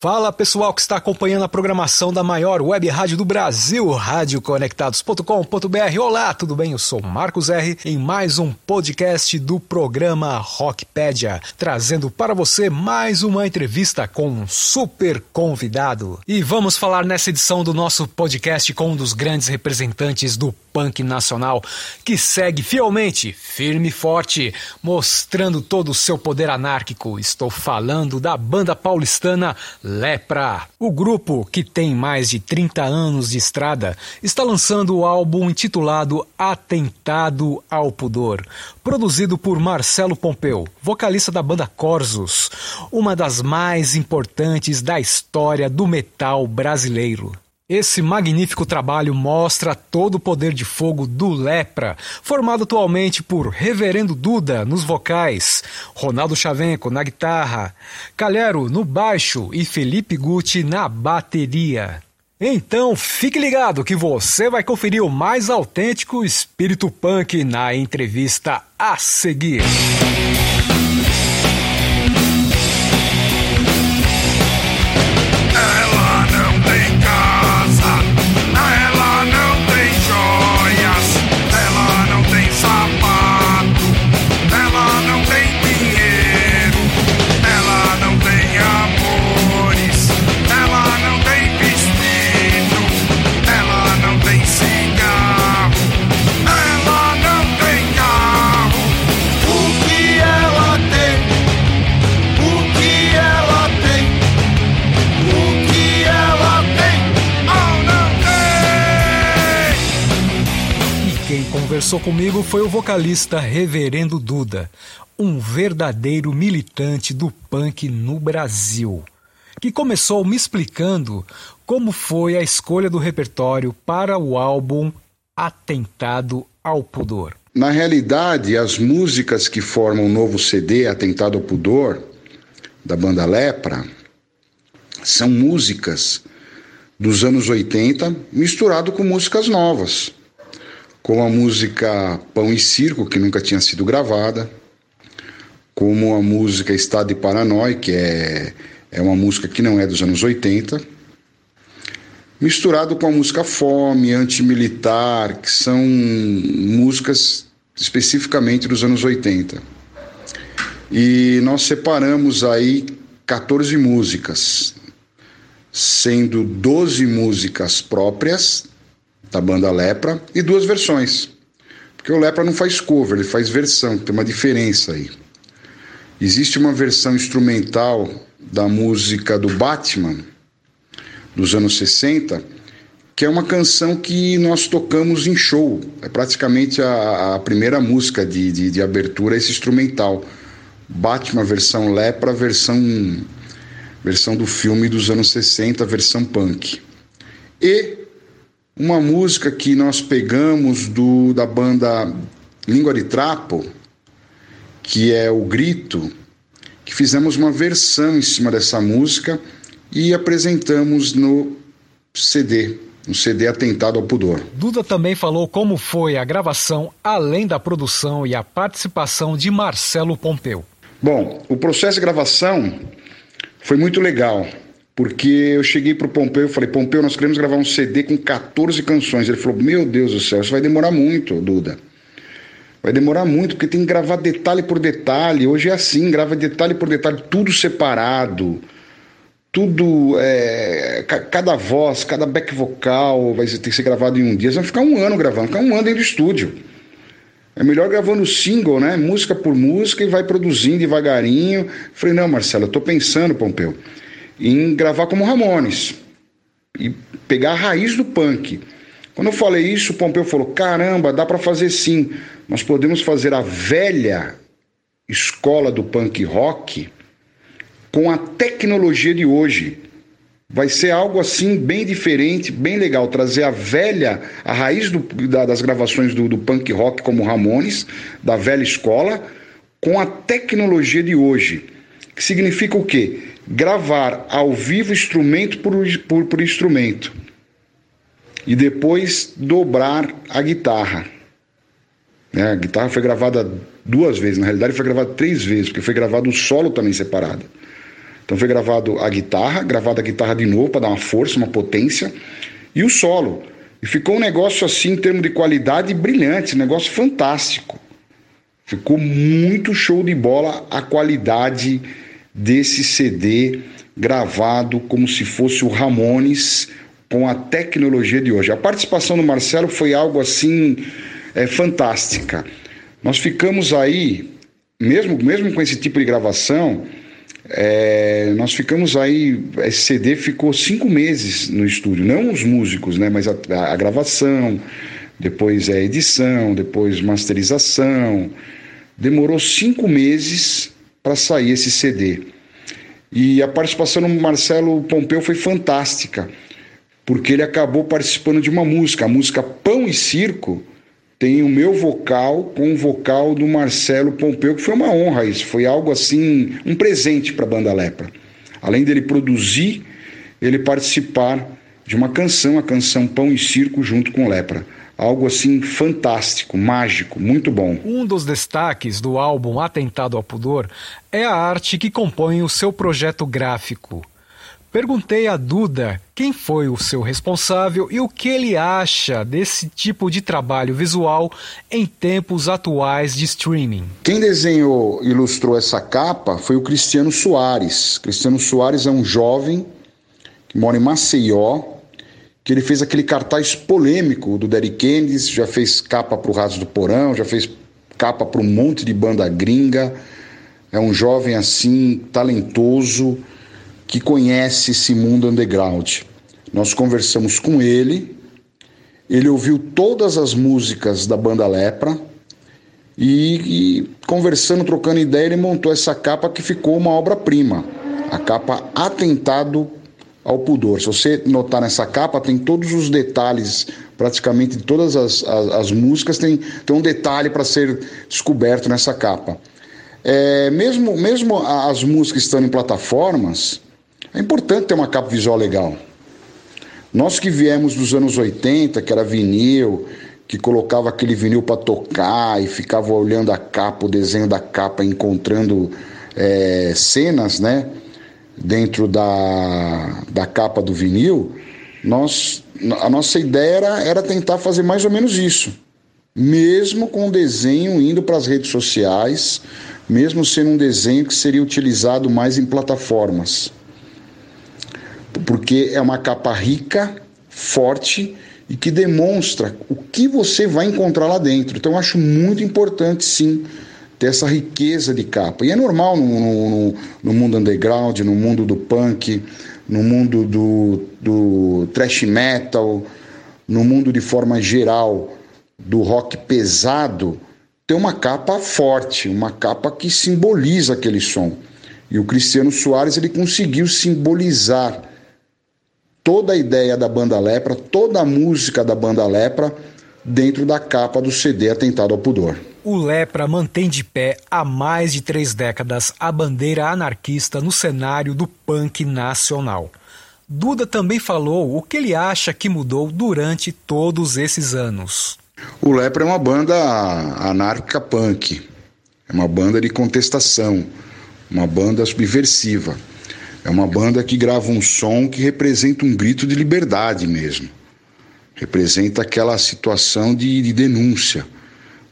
Fala pessoal que está acompanhando a programação da maior web rádio do Brasil, radioconectados.com.br. Olá, tudo bem? Eu sou Marcos R em mais um podcast do programa Rockpedia, trazendo para você mais uma entrevista com um super convidado. E vamos falar nessa edição do nosso podcast com um dos grandes representantes do punk nacional, que segue fielmente, firme e forte, mostrando todo o seu poder anárquico. Estou falando da banda paulistana Lepra. O grupo, que tem mais de 30 anos de estrada, está lançando o álbum intitulado Atentado ao Pudor, produzido por Marcelo Pompeu, vocalista da banda Corsos, uma das mais importantes da história do metal brasileiro. Esse magnífico trabalho mostra todo o poder de fogo do Lepra, formado atualmente por Reverendo Duda nos vocais, Ronaldo Chavenco na guitarra, Calhero no baixo e Felipe Gucci na bateria. Então fique ligado que você vai conferir o mais autêntico espírito punk na entrevista a seguir. Conversou comigo foi o vocalista Reverendo Duda, um verdadeiro militante do punk no Brasil, que começou me explicando como foi a escolha do repertório para o álbum Atentado ao Pudor. Na realidade, as músicas que formam o novo CD Atentado ao Pudor, da banda Lepra, são músicas dos anos 80 misturado com músicas novas como a música Pão e Circo, que nunca tinha sido gravada, como a música Estado de Paranói, que é, é uma música que não é dos anos 80, misturado com a música Fome, Antimilitar, que são músicas especificamente dos anos 80. E nós separamos aí 14 músicas, sendo 12 músicas próprias da banda Lepra e duas versões. Porque o Lepra não faz cover, ele faz versão, tem uma diferença aí. Existe uma versão instrumental da música do Batman, dos anos 60, que é uma canção que nós tocamos em show. É praticamente a, a primeira música de, de, de abertura, esse instrumental. Batman versão Lepra, versão, versão do filme dos anos 60, versão punk. E uma música que nós pegamos do, da banda Língua de Trapo, que é o Grito, que fizemos uma versão em cima dessa música e apresentamos no CD, no CD Atentado ao Pudor. Duda também falou como foi a gravação, além da produção e a participação de Marcelo Pompeu. Bom, o processo de gravação foi muito legal porque eu cheguei pro Pompeu e falei, Pompeu, nós queremos gravar um CD com 14 canções. Ele falou, meu Deus do céu, isso vai demorar muito, Duda. Vai demorar muito, porque tem que gravar detalhe por detalhe. Hoje é assim, grava detalhe por detalhe, tudo separado. Tudo, é, cada voz, cada back vocal vai ter que ser gravado em um dia. Você vai ficar um ano gravando, ficar um ano dentro do estúdio. É melhor gravando single, né? Música por música e vai produzindo devagarinho. Falei, não, Marcelo, eu tô pensando, Pompeu em gravar como Ramones e pegar a raiz do punk. Quando eu falei isso, o Pompeu falou: caramba, dá para fazer sim. Nós podemos fazer a velha escola do punk rock com a tecnologia de hoje. Vai ser algo assim bem diferente, bem legal. Trazer a velha, a raiz do, da, das gravações do, do punk rock como Ramones, da velha escola, com a tecnologia de hoje. Que significa o quê? Gravar ao vivo instrumento por, por, por instrumento e depois dobrar a guitarra. Né? A guitarra foi gravada duas vezes, na realidade foi gravada três vezes, porque foi gravado o solo também separado. Então foi gravado a guitarra, gravada a guitarra de novo para dar uma força, uma potência, e o solo. E ficou um negócio assim, em termos de qualidade, brilhante, um negócio fantástico. Ficou muito show de bola a qualidade desse CD gravado como se fosse o Ramones com a tecnologia de hoje. A participação do Marcelo foi algo assim é, fantástica. Nós ficamos aí, mesmo, mesmo com esse tipo de gravação, é, nós ficamos aí, esse CD ficou cinco meses no estúdio, não os músicos, né, mas a, a gravação, depois a edição, depois masterização. Demorou cinco meses para sair esse CD. E a participação do Marcelo Pompeu foi fantástica, porque ele acabou participando de uma música, a música Pão e Circo, tem o meu vocal com o vocal do Marcelo Pompeu, que foi uma honra isso, foi algo assim, um presente para a banda Lepra. Além dele produzir, ele participar de uma canção, a canção Pão e Circo junto com Lepra. Algo assim fantástico, mágico, muito bom. Um dos destaques do álbum Atentado ao Pudor é a arte que compõe o seu projeto gráfico. Perguntei a Duda quem foi o seu responsável e o que ele acha desse tipo de trabalho visual em tempos atuais de streaming. Quem desenhou e ilustrou essa capa foi o Cristiano Soares. Cristiano Soares é um jovem que mora em Maceió, que ele fez aquele cartaz polêmico do Derek Kennedy, já fez capa para o Raso do Porão, já fez capa para um monte de banda gringa. É um jovem assim, talentoso que conhece esse mundo underground. Nós conversamos com ele, ele ouviu todas as músicas da banda Lepra e, e conversando, trocando ideia, ele montou essa capa que ficou uma obra-prima. A capa Atentado ao Pudor. Se você notar nessa capa, tem todos os detalhes, praticamente todas as, as, as músicas, tem, tem um detalhe para ser descoberto nessa capa. É, mesmo, mesmo as músicas estando em plataformas, é importante ter uma capa visual legal. Nós que viemos dos anos 80, que era vinil, que colocava aquele vinil para tocar e ficava olhando a capa, o desenho da capa, encontrando é, cenas, né? Dentro da, da capa do vinil, nós, a nossa ideia era, era tentar fazer mais ou menos isso. Mesmo com o desenho indo para as redes sociais, mesmo sendo um desenho que seria utilizado mais em plataformas porque é uma capa rica, forte e que demonstra o que você vai encontrar lá dentro. Então eu acho muito importante sim ter essa riqueza de capa. E é normal no, no, no mundo underground, no mundo do punk, no mundo do, do thrash metal, no mundo de forma geral do rock pesado, ter uma capa forte, uma capa que simboliza aquele som. E o Cristiano Soares ele conseguiu simbolizar toda a ideia da banda Lepra, toda a música da banda Lepra dentro da capa do CD Atentado ao Pudor. O Lepra mantém de pé há mais de três décadas a bandeira anarquista no cenário do punk nacional. Duda também falou o que ele acha que mudou durante todos esses anos. O Lepra é uma banda anárquica punk, é uma banda de contestação, uma banda subversiva. É uma banda que grava um som que representa um grito de liberdade mesmo. Representa aquela situação de, de denúncia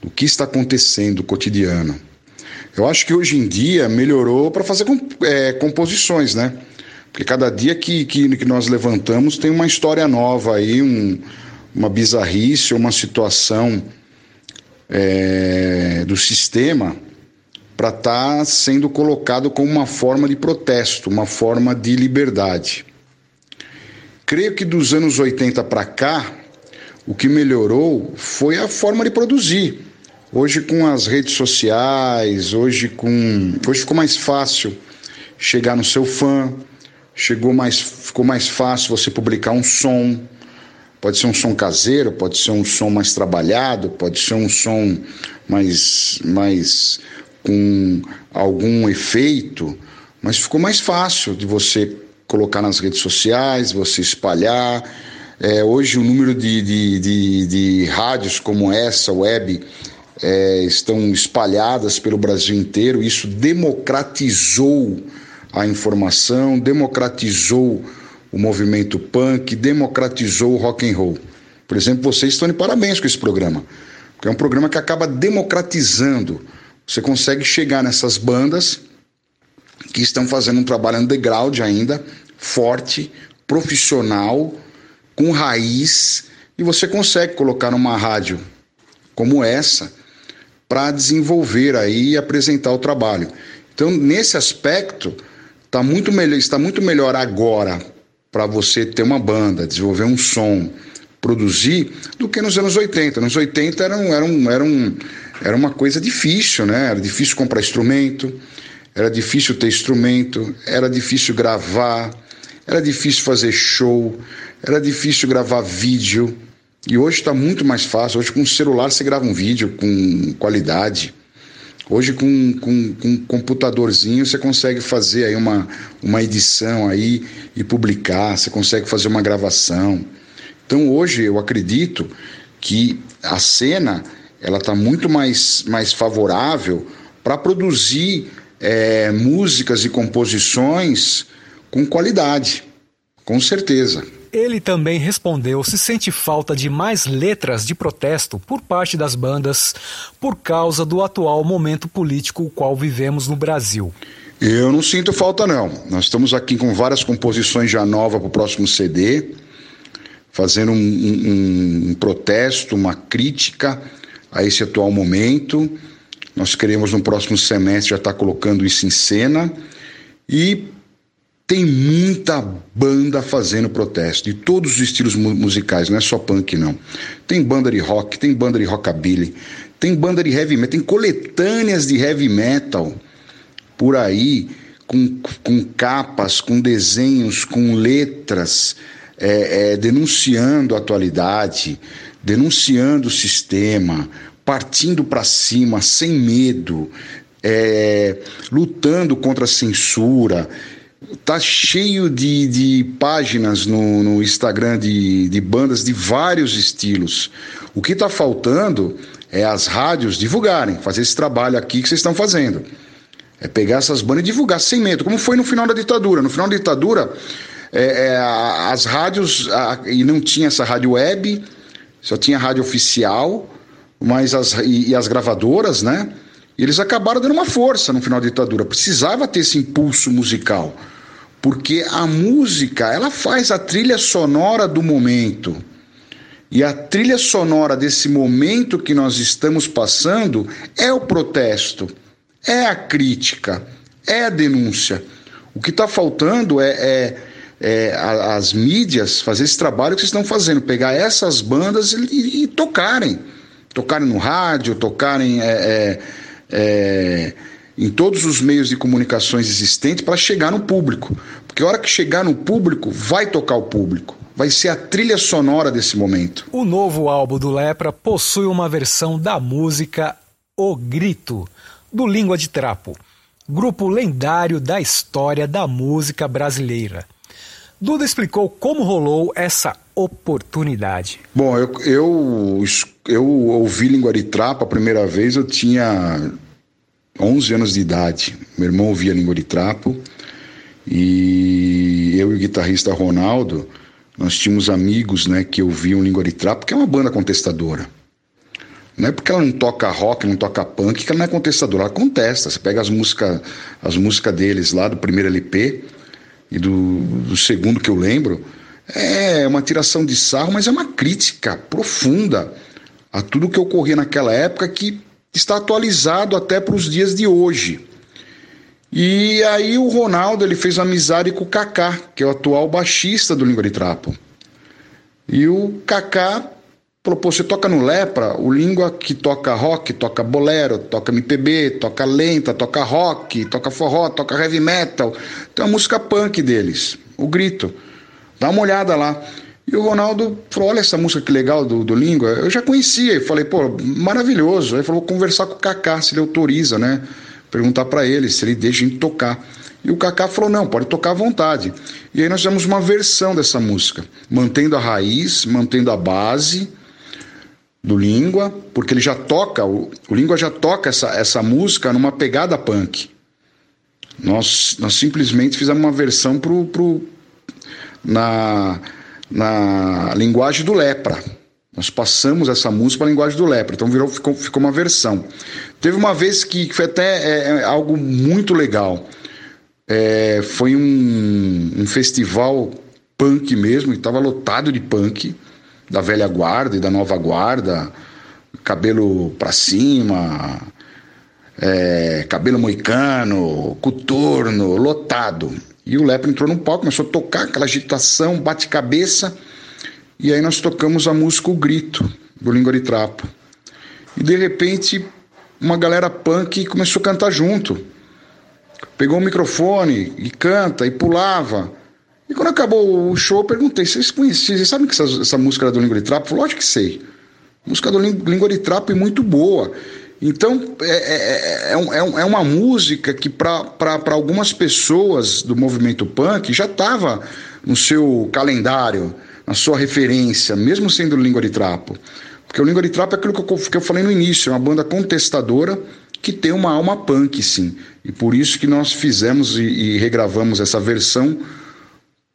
do que está acontecendo no cotidiano. Eu acho que hoje em dia melhorou para fazer é, composições, né? Porque cada dia que, que, que, nós levantamos tem uma história nova aí, um, uma bizarrice, uma situação é, do sistema para estar tá sendo colocado como uma forma de protesto, uma forma de liberdade. Creio que dos anos 80 para cá, o que melhorou foi a forma de produzir. Hoje com as redes sociais, hoje com hoje ficou mais fácil chegar no seu fã, chegou mais ficou mais fácil você publicar um som. Pode ser um som caseiro, pode ser um som mais trabalhado, pode ser um som mais mais com algum efeito, mas ficou mais fácil de você colocar nas redes sociais, você espalhar. É, hoje o número de, de, de, de, rádios como essa, web, é, estão espalhadas pelo Brasil inteiro. Isso democratizou a informação, democratizou o movimento punk, democratizou o rock and roll. Por exemplo, vocês estão de parabéns com esse programa, porque é um programa que acaba democratizando. Você consegue chegar nessas bandas que estão fazendo um trabalho underground ainda, forte, profissional, com raiz, e você consegue colocar numa rádio como essa para desenvolver aí e apresentar o trabalho. Então, nesse aspecto, tá muito melhor, está muito melhor agora para você ter uma banda, desenvolver um som, produzir, do que nos anos 80. Nos 80 era, um, era, um, era, um, era uma coisa difícil, né? Era difícil comprar instrumento, era difícil ter instrumento, era difícil gravar, era difícil fazer show, era difícil gravar vídeo. E hoje está muito mais fácil. Hoje, com o celular, você grava um vídeo com qualidade. Hoje, com, com, com um computadorzinho, você consegue fazer aí uma, uma edição aí e publicar, você consegue fazer uma gravação. Então, hoje, eu acredito que a cena ela está muito mais, mais favorável para produzir é, músicas e composições com qualidade, com certeza. Ele também respondeu se sente falta de mais letras de protesto por parte das bandas por causa do atual momento político o qual vivemos no Brasil. Eu não sinto falta, não. Nós estamos aqui com várias composições já novas para o próximo CD, fazendo um, um, um protesto, uma crítica a esse atual momento. Nós queremos no próximo semestre já estar colocando isso em cena e tem muita banda fazendo protesto, de todos os estilos mu musicais, não é só punk, não. Tem banda de rock, tem banda de rockabilly, tem banda de heavy metal, tem coletâneas de heavy metal por aí, com, com capas, com desenhos, com letras, é, é, denunciando a atualidade, denunciando o sistema, partindo para cima, sem medo, é, lutando contra a censura tá cheio de, de páginas no, no Instagram de, de bandas de vários estilos. O que está faltando é as rádios divulgarem, fazer esse trabalho aqui que vocês estão fazendo. É pegar essas bandas e divulgar sem medo, como foi no final da ditadura. No final da ditadura, é, é, as rádios, a, e não tinha essa rádio web, só tinha rádio oficial, mas as, e, e as gravadoras, né? E eles acabaram dando uma força no final da ditadura. Precisava ter esse impulso musical porque a música ela faz a trilha sonora do momento. E a trilha sonora desse momento que nós estamos passando é o protesto, é a crítica, é a denúncia. O que está faltando é, é, é, as mídias fazer esse trabalho que vocês estão fazendo, pegar essas bandas e, e tocarem. Tocarem no rádio, tocarem. É, é, em todos os meios de comunicações existentes para chegar no público. Porque a hora que chegar no público, vai tocar o público. Vai ser a trilha sonora desse momento. O novo álbum do Lepra possui uma versão da música O Grito, do Língua de Trapo, grupo lendário da história da música brasileira. Duda explicou como rolou essa oportunidade. Bom, eu, eu, eu ouvi Trapo a primeira vez, eu tinha 11 anos de idade. Meu irmão ouvia língua de trapo e eu e o guitarrista Ronaldo, nós tínhamos amigos né, que ouviam língua de trapo, que é uma banda contestadora. Não é porque ela não toca rock, não toca punk, que ela não é contestadora, ela contesta. Você pega as músicas as músicas deles lá do primeiro LP e do, do segundo que eu lembro, é uma tiração de sarro, mas é uma crítica profunda a tudo que ocorria naquela época que está atualizado até para os dias de hoje. E aí o Ronaldo ele fez amizade com o Kaká, que é o atual baixista do Língua de Trapo. E o Kaká Pô, você toca no Lepra, o Língua que toca rock, toca bolero, toca MPB, toca lenta, toca rock, toca forró, toca heavy metal. Tem uma música punk deles, o Grito. Dá uma olhada lá. E o Ronaldo falou: Olha essa música que legal do, do Língua. Eu já conhecia. E falei: Pô, maravilhoso. Aí falou: Vou conversar com o Kaká, se ele autoriza, né? Perguntar para ele se ele deixa a gente tocar. E o Kaká falou: Não, pode tocar à vontade. E aí nós fizemos uma versão dessa música, mantendo a raiz, mantendo a base do Língua, porque ele já toca, o, o Língua já toca essa, essa música numa pegada punk. Nós, nós simplesmente fizemos uma versão pro, pro, na, na linguagem do lepra. Nós passamos essa música para a linguagem do lepra, então virou, ficou, ficou uma versão. Teve uma vez que, foi até é, é algo muito legal. É, foi um, um, festival punk mesmo, estava lotado de punk, da velha guarda e da nova guarda, cabelo para cima, é, cabelo moicano, coturno, lotado. E o Lepra entrou no palco, começou a tocar aquela agitação, bate-cabeça, e aí nós tocamos a música O Grito, do Língua de Trapo. E de repente, uma galera punk começou a cantar junto. Pegou o microfone e canta e pulava. E quando acabou o show, eu perguntei: vocês conheciam? Vocês sabem que essa, essa música era do Língua de Trapo? Falou: lógico que sei. Música do Língua de Trapo é muito boa. Então, é, é, é, é, é uma música que, para algumas pessoas do movimento punk, já estava no seu calendário, na sua referência, mesmo sendo língua de trapo. Porque o Língua de Trapo é aquilo que eu, que eu falei no início, é uma banda contestadora que tem uma alma punk, sim. E por isso que nós fizemos e, e regravamos essa versão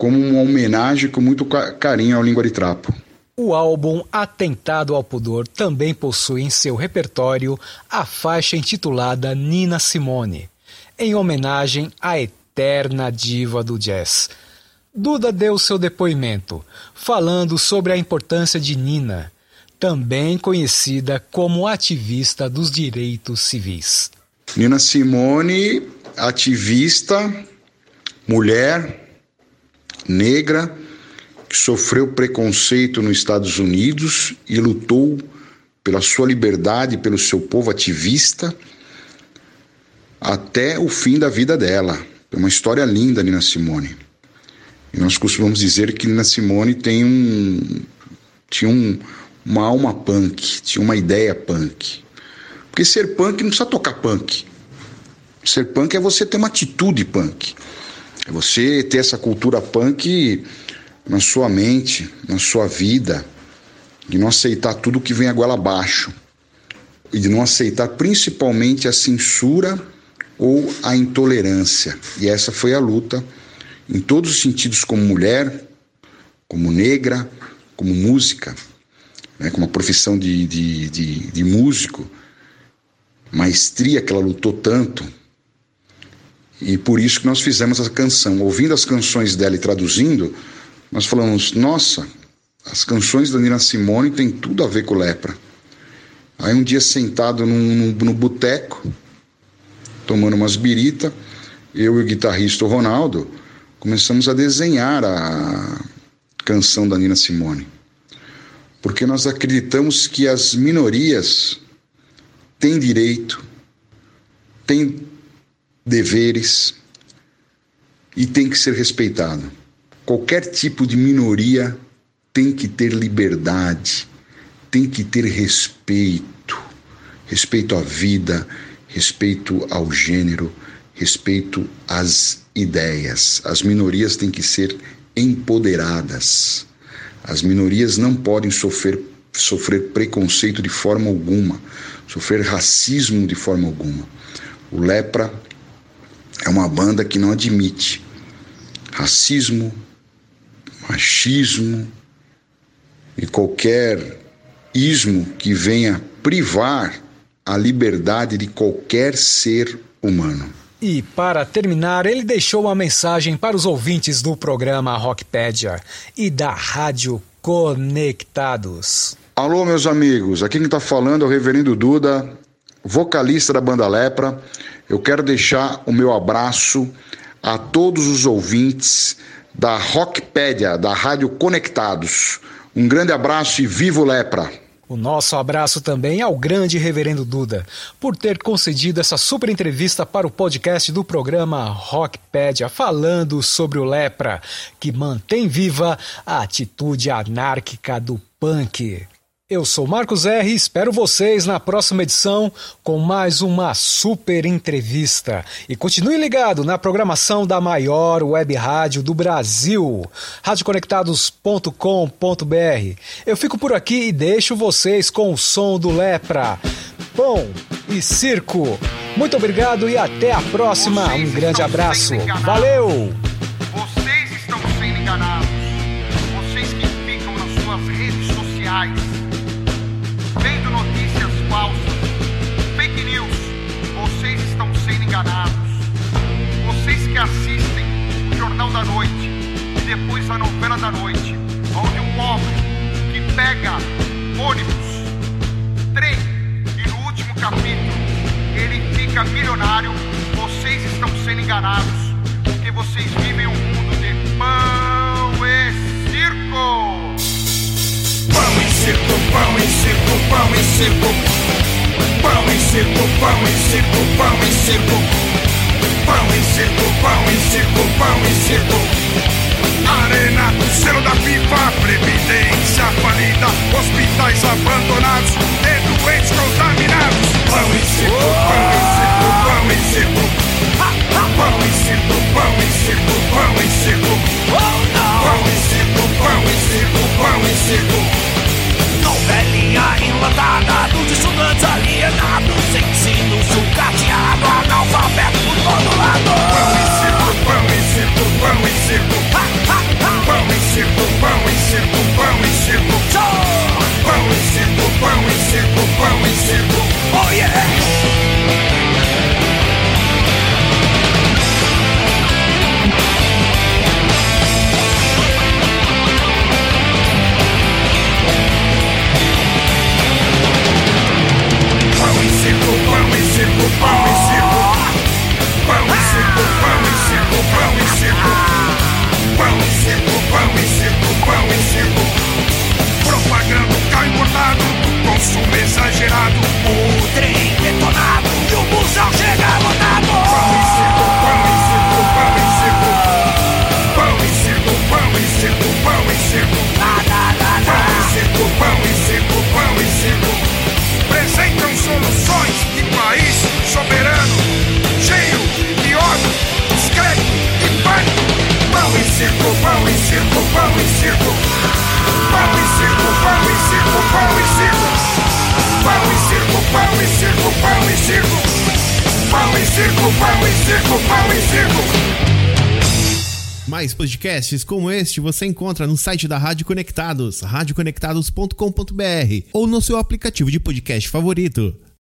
como uma homenagem com muito carinho ao Língua de Trapo. O álbum Atentado ao Pudor também possui em seu repertório a faixa intitulada Nina Simone, em homenagem à eterna diva do jazz. Duda deu seu depoimento, falando sobre a importância de Nina, também conhecida como ativista dos direitos civis. Nina Simone, ativista, mulher, negra, que sofreu preconceito nos Estados Unidos e lutou pela sua liberdade, pelo seu povo ativista, até o fim da vida dela. É uma história linda, Nina Simone. E nós costumamos dizer que Nina Simone tem um, tinha um, uma alma punk, tinha uma ideia punk. Porque ser punk não precisa tocar punk. Ser punk é você ter uma atitude punk. É você ter essa cultura punk na sua mente, na sua vida, de não aceitar tudo que vem a goela abaixo e de não aceitar principalmente a censura ou a intolerância. E essa foi a luta em todos os sentidos, como mulher, como negra, como música, né, como a profissão de, de, de, de músico, maestria que ela lutou tanto. E por isso que nós fizemos essa canção. Ouvindo as canções dela e traduzindo, nós falamos, nossa, as canções da Nina Simone têm tudo a ver com lepra. Aí um dia sentado no, no boteco, tomando umas birita, eu e o guitarrista Ronaldo começamos a desenhar a canção da Nina Simone. Porque nós acreditamos que as minorias têm direito, têm deveres e têm que ser respeitadas. Qualquer tipo de minoria tem que ter liberdade, tem que ter respeito, respeito à vida, respeito ao gênero, respeito às ideias. As minorias têm que ser empoderadas. As minorias não podem sofrer, sofrer preconceito de forma alguma, sofrer racismo de forma alguma. O Lepra é uma banda que não admite racismo, machismo e qualquer ismo que venha privar a liberdade de qualquer ser humano. E para terminar, ele deixou uma mensagem para os ouvintes do programa Rockpedia e da Rádio Conectados. Alô, meus amigos, aqui quem está falando é o Reverendo Duda, vocalista da banda Lepra. Eu quero deixar o meu abraço a todos os ouvintes da Rockpedia, da Rádio Conectados. Um grande abraço e viva o Lepra! O nosso abraço também ao grande Reverendo Duda, por ter concedido essa super entrevista para o podcast do programa Rockpedia, falando sobre o lepra, que mantém viva a atitude anárquica do punk. Eu sou Marcos R espero vocês na próxima edição com mais uma super entrevista. E continue ligado na programação da maior web rádio do Brasil, radioconectados.com.br. Eu fico por aqui e deixo vocês com o som do Lepra. Bom, e circo. Muito obrigado e até a próxima. Um grande abraço. Valeu! Da Noite e depois a novela da noite, onde um pobre que pega ônibus, trem e no último capítulo ele fica milionário, vocês estão sendo enganados, porque vocês vivem um mundo de pão e circo. Pão e circo, pão e circo, pão e circo. Pão e circo, pão e circo, pão e circo. E circo, pão e circo, pão e circo. Arena do selo da pipa, previdência falida, hospitais abandonados e doentes contaminados. Pão e circo, pão e circo, pão e circo. Pão e circo, pão e circo, pão e circo. Pão e circo, pão e circo, pão e circo. Novelinha enlatada dos estudantes alienados Ensino sucateado, todo circo, pão e circo, pão e circo. Mais podcasts como este você encontra no site da Rádio Conectados, radioconectados.com.br ou no seu aplicativo de podcast favorito.